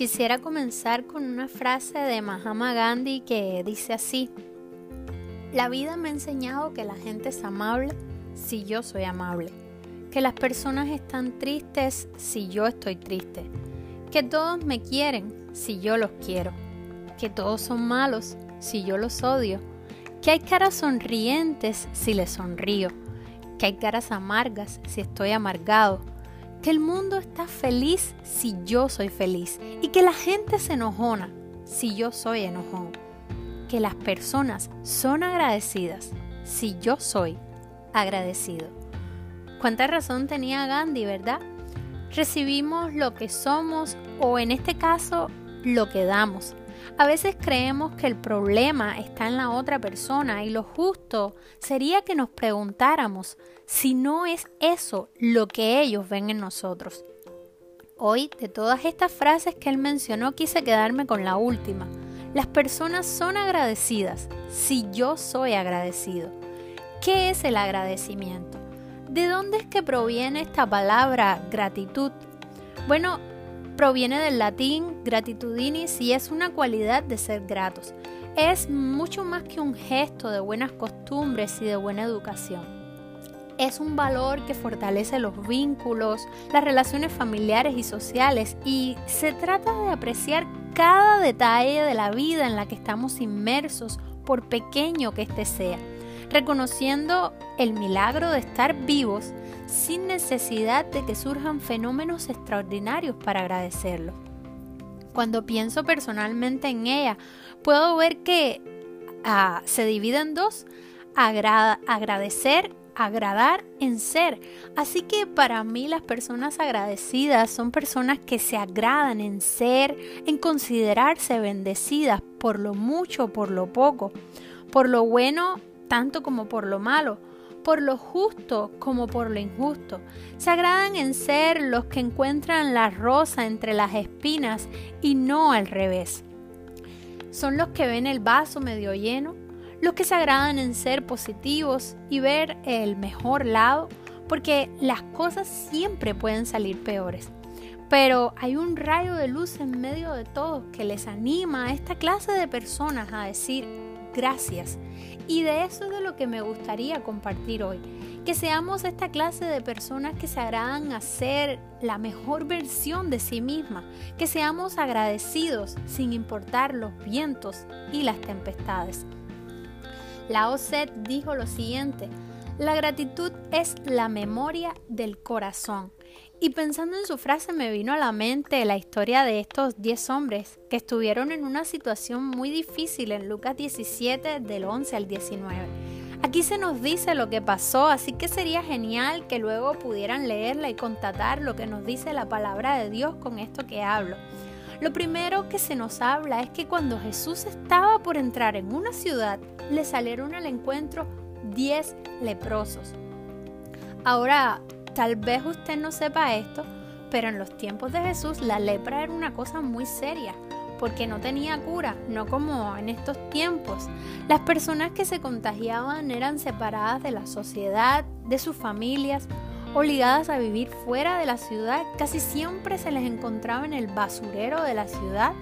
Quisiera comenzar con una frase de Mahatma Gandhi que dice así, la vida me ha enseñado que la gente es amable si yo soy amable, que las personas están tristes si yo estoy triste, que todos me quieren si yo los quiero, que todos son malos si yo los odio, que hay caras sonrientes si les sonrío, que hay caras amargas si estoy amargado, que el mundo está feliz si yo soy feliz y que la gente se enojona si yo soy enojón. Que las personas son agradecidas si yo soy agradecido. ¿Cuánta razón tenía Gandhi, verdad? Recibimos lo que somos o en este caso lo que damos. A veces creemos que el problema está en la otra persona y lo justo sería que nos preguntáramos si no es eso lo que ellos ven en nosotros. Hoy, de todas estas frases que él mencionó, quise quedarme con la última. Las personas son agradecidas si yo soy agradecido. ¿Qué es el agradecimiento? ¿De dónde es que proviene esta palabra gratitud? Bueno, proviene del latín gratitudinis y es una cualidad de ser gratos. Es mucho más que un gesto de buenas costumbres y de buena educación. Es un valor que fortalece los vínculos, las relaciones familiares y sociales y se trata de apreciar cada detalle de la vida en la que estamos inmersos, por pequeño que éste sea, reconociendo el milagro de estar vivos sin necesidad de que surjan fenómenos extraordinarios para agradecerlo. Cuando pienso personalmente en ella, puedo ver que ah, se divide en dos, agradecer, agradar en ser. Así que para mí las personas agradecidas son personas que se agradan en ser, en considerarse bendecidas por lo mucho, por lo poco, por lo bueno tanto como por lo malo por lo justo como por lo injusto. Se agradan en ser los que encuentran la rosa entre las espinas y no al revés. Son los que ven el vaso medio lleno, los que se agradan en ser positivos y ver el mejor lado, porque las cosas siempre pueden salir peores. Pero hay un rayo de luz en medio de todo que les anima a esta clase de personas a decir gracias y de eso es de lo que me gustaría compartir hoy. Que seamos esta clase de personas que se a ser la mejor versión de sí misma. Que seamos agradecidos sin importar los vientos y las tempestades. Lao Tse dijo lo siguiente, la gratitud es la memoria del corazón y pensando en su frase me vino a la mente la historia de estos 10 hombres que estuvieron en una situación muy difícil en Lucas 17 del 11 al 19. Aquí se nos dice lo que pasó, así que sería genial que luego pudieran leerla y constatar lo que nos dice la palabra de Dios con esto que hablo. Lo primero que se nos habla es que cuando Jesús estaba por entrar en una ciudad, le salieron al encuentro 10 leprosos. Ahora, Tal vez usted no sepa esto, pero en los tiempos de Jesús la lepra era una cosa muy seria, porque no tenía cura, no como en estos tiempos. Las personas que se contagiaban eran separadas de la sociedad, de sus familias, obligadas a vivir fuera de la ciudad, casi siempre se les encontraba en el basurero de la ciudad,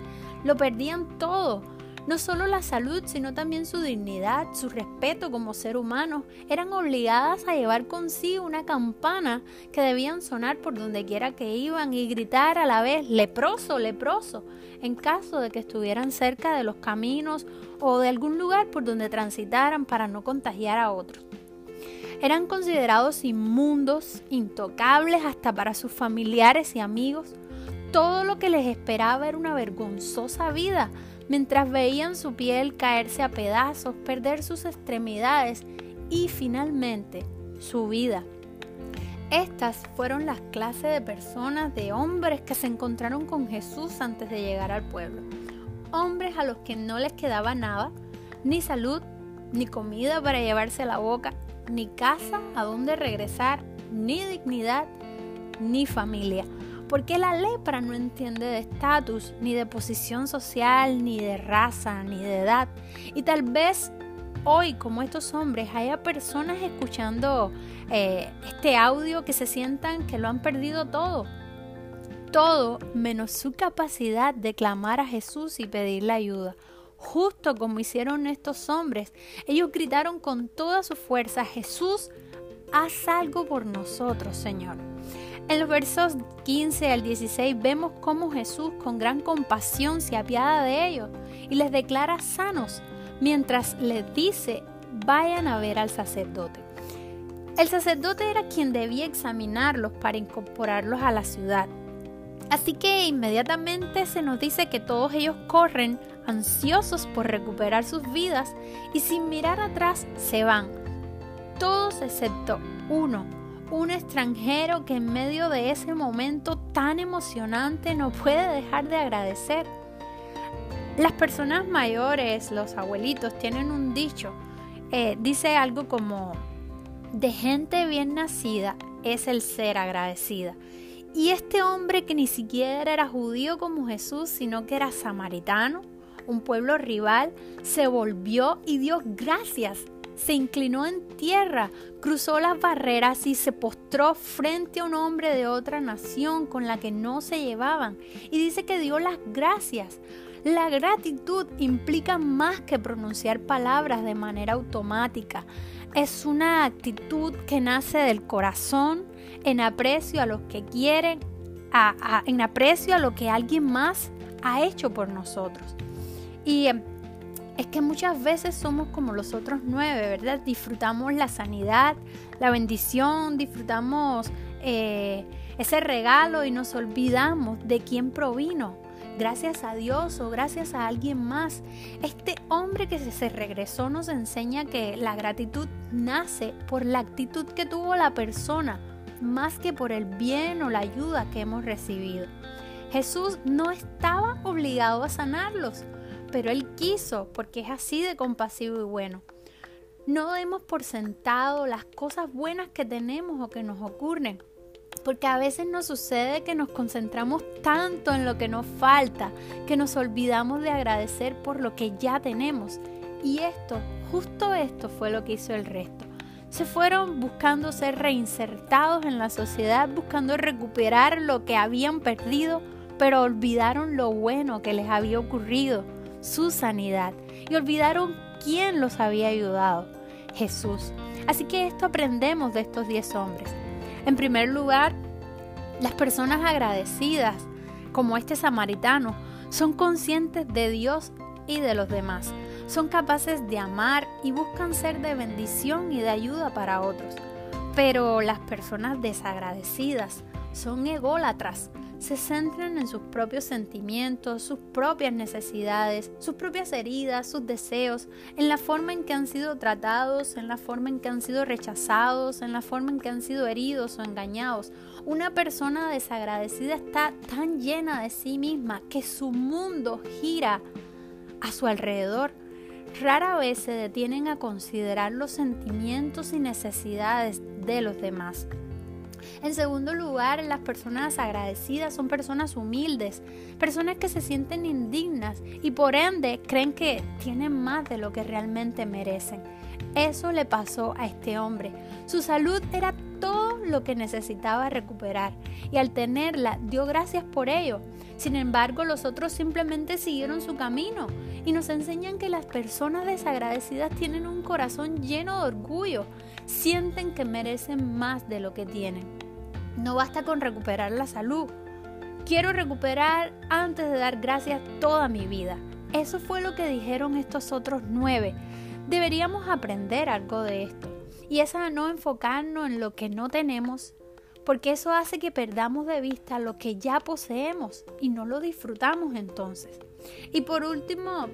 lo perdían todo no solo la salud, sino también su dignidad, su respeto como ser humano. Eran obligadas a llevar consigo una campana que debían sonar por donde quiera que iban y gritar a la vez, leproso, leproso, en caso de que estuvieran cerca de los caminos o de algún lugar por donde transitaran para no contagiar a otros. Eran considerados inmundos, intocables hasta para sus familiares y amigos. Todo lo que les esperaba era una vergonzosa vida, mientras veían su piel caerse a pedazos, perder sus extremidades y finalmente su vida. Estas fueron las clases de personas, de hombres que se encontraron con Jesús antes de llegar al pueblo. Hombres a los que no les quedaba nada, ni salud, ni comida para llevarse a la boca, ni casa a donde regresar, ni dignidad, ni familia porque la lepra no entiende de estatus, ni de posición social, ni de raza, ni de edad. Y tal vez hoy, como estos hombres, haya personas escuchando eh, este audio que se sientan que lo han perdido todo. todo menos su capacidad de clamar a Jesús y pedirle ayuda. Justo como hicieron estos hombres, ellos gritaron con toda su fuerza, Jesús, haz algo por nosotros, Señor. En los versos 15 al 16 vemos cómo Jesús con gran compasión se apiada de ellos y les declara sanos, mientras les dice, vayan a ver al sacerdote. El sacerdote era quien debía examinarlos para incorporarlos a la ciudad. Así que inmediatamente se nos dice que todos ellos corren ansiosos por recuperar sus vidas y sin mirar atrás se van. Todos excepto uno, un extranjero que en medio de ese momento tan emocionante no puede dejar de agradecer. Las personas mayores, los abuelitos, tienen un dicho. Eh, dice algo como, de gente bien nacida es el ser agradecida. Y este hombre que ni siquiera era judío como Jesús, sino que era samaritano, un pueblo rival, se volvió y dio gracias se inclinó en tierra, cruzó las barreras y se postró frente a un hombre de otra nación con la que no se llevaban. Y dice que dio las gracias. La gratitud implica más que pronunciar palabras de manera automática. Es una actitud que nace del corazón, en aprecio a los que quieren, en aprecio a lo que alguien más ha hecho por nosotros. Y em, es que muchas veces somos como los otros nueve, ¿verdad? Disfrutamos la sanidad, la bendición, disfrutamos eh, ese regalo y nos olvidamos de quién provino. Gracias a Dios o gracias a alguien más. Este hombre que se regresó nos enseña que la gratitud nace por la actitud que tuvo la persona, más que por el bien o la ayuda que hemos recibido. Jesús no estaba obligado a sanarlos pero Él quiso porque es así de compasivo y bueno. No demos por sentado las cosas buenas que tenemos o que nos ocurren, porque a veces nos sucede que nos concentramos tanto en lo que nos falta que nos olvidamos de agradecer por lo que ya tenemos. Y esto, justo esto fue lo que hizo el resto. Se fueron buscando ser reinsertados en la sociedad, buscando recuperar lo que habían perdido, pero olvidaron lo bueno que les había ocurrido su sanidad y olvidaron quién los había ayudado, Jesús. Así que esto aprendemos de estos diez hombres. En primer lugar, las personas agradecidas, como este samaritano, son conscientes de Dios y de los demás. Son capaces de amar y buscan ser de bendición y de ayuda para otros. Pero las personas desagradecidas son ególatras, se centran en sus propios sentimientos, sus propias necesidades, sus propias heridas, sus deseos, en la forma en que han sido tratados, en la forma en que han sido rechazados, en la forma en que han sido heridos o engañados. Una persona desagradecida está tan llena de sí misma que su mundo gira a su alrededor. Rara vez se detienen a considerar los sentimientos y necesidades de los demás. En segundo lugar, las personas agradecidas son personas humildes, personas que se sienten indignas y por ende creen que tienen más de lo que realmente merecen. Eso le pasó a este hombre. Su salud era todo lo que necesitaba recuperar y al tenerla dio gracias por ello. Sin embargo, los otros simplemente siguieron su camino y nos enseñan que las personas desagradecidas tienen un corazón lleno de orgullo, sienten que merecen más de lo que tienen. No basta con recuperar la salud. Quiero recuperar antes de dar gracias toda mi vida. Eso fue lo que dijeron estos otros nueve. Deberíamos aprender algo de esto. Y es a no enfocarnos en lo que no tenemos, porque eso hace que perdamos de vista lo que ya poseemos y no lo disfrutamos entonces. Y por último,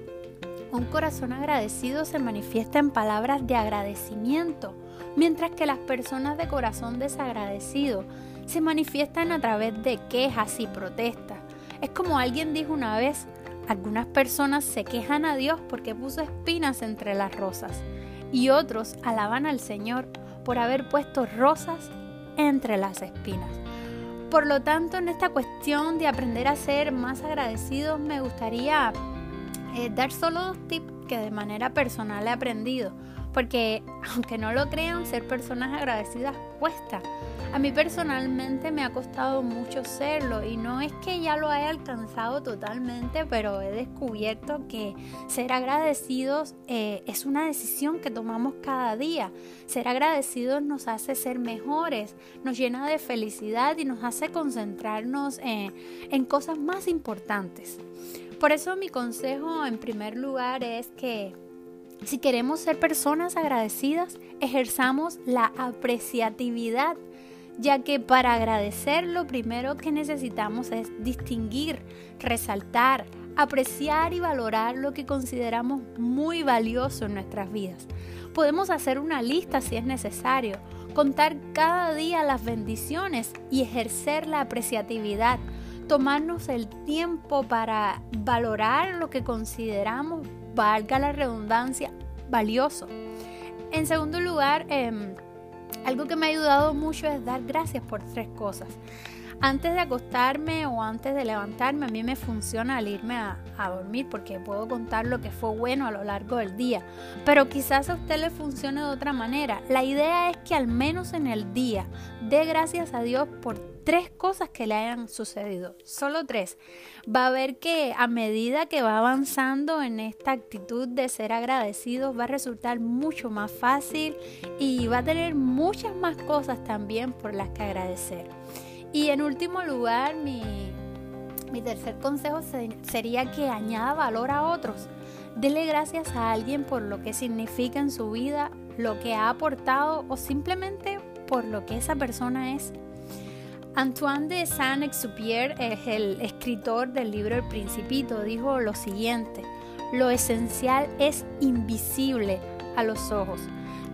un corazón agradecido se manifiesta en palabras de agradecimiento, mientras que las personas de corazón desagradecido se manifiestan a través de quejas y protestas. Es como alguien dijo una vez, algunas personas se quejan a Dios porque puso espinas entre las rosas y otros alaban al Señor por haber puesto rosas entre las espinas. Por lo tanto, en esta cuestión de aprender a ser más agradecidos, me gustaría eh, dar solo dos tips que de manera personal he aprendido porque aunque no lo crean, ser personas agradecidas cuesta. A mí personalmente me ha costado mucho serlo y no es que ya lo haya alcanzado totalmente, pero he descubierto que ser agradecidos eh, es una decisión que tomamos cada día. Ser agradecidos nos hace ser mejores, nos llena de felicidad y nos hace concentrarnos en cosas más importantes. Por eso mi consejo en primer lugar es que si queremos ser personas agradecidas, ejerzamos la apreciatividad ya que para agradecer lo primero que necesitamos es distinguir, resaltar, apreciar y valorar lo que consideramos muy valioso en nuestras vidas. Podemos hacer una lista si es necesario, contar cada día las bendiciones y ejercer la apreciatividad, tomarnos el tiempo para valorar lo que consideramos, valga la redundancia, valioso. En segundo lugar, eh, algo que me ha ayudado mucho es dar gracias por tres cosas. Antes de acostarme o antes de levantarme, a mí me funciona al irme a, dormir porque puedo contar lo que fue bueno a lo largo del día. Pero quizás a usted le funcione de otra manera. La idea es que al menos en el día dé gracias a Dios por tres cosas que le hayan sucedido, solo tres. Va a ver que a medida que va avanzando en esta actitud de ser agradecido, va a resultar mucho más fácil y va a tener muchas más cosas también por las que agradecer. Y en último lugar, mi, mi tercer consejo sería que añada valor a otros. Dele gracias a alguien por lo que significa en su vida, lo que ha aportado o simplemente por lo que esa persona es. Antoine de Saint-Exupéry, es el escritor del libro El Principito, dijo lo siguiente: Lo esencial es invisible a los ojos.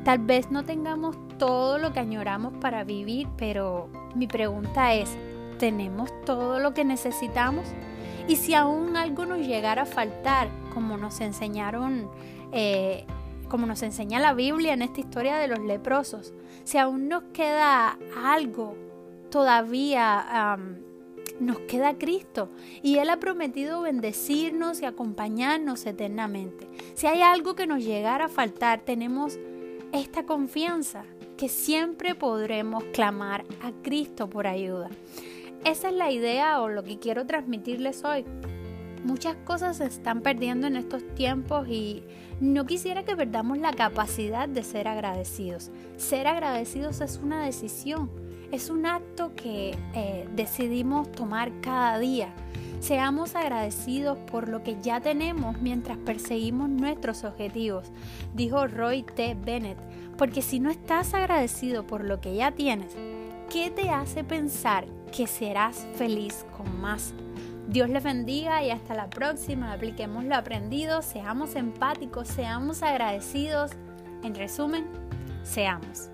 Tal vez no tengamos todo lo que añoramos para vivir, pero mi pregunta es, ¿tenemos todo lo que necesitamos? Y si aún algo nos llegara a faltar, como nos enseñaron, eh, como nos enseña la Biblia en esta historia de los leprosos, si aún nos queda algo, todavía nos queda Cristo y Él ha prometido bendecirnos y acompañarnos eternamente. Si hay algo que nos llegara a faltar, tenemos esta confianza que siempre podremos clamar a Cristo por ayuda. Esa es la idea o lo que quiero transmitirles hoy. Muchas cosas se están perdiendo en estos tiempos y no quisiera que perdamos la capacidad de ser agradecidos. Ser agradecidos es una decisión, es un acto que eh, decidimos tomar cada día. Seamos agradecidos por lo que ya tenemos mientras perseguimos nuestros objetivos, dijo Roy T. Bennett, porque si no estás agradecido por lo que ya tienes, ¿qué te hace pensar que serás feliz con más? Dios les bendiga y hasta la próxima. Apliquemos lo aprendido, seamos empáticos, seamos agradecidos. En resumen, seamos.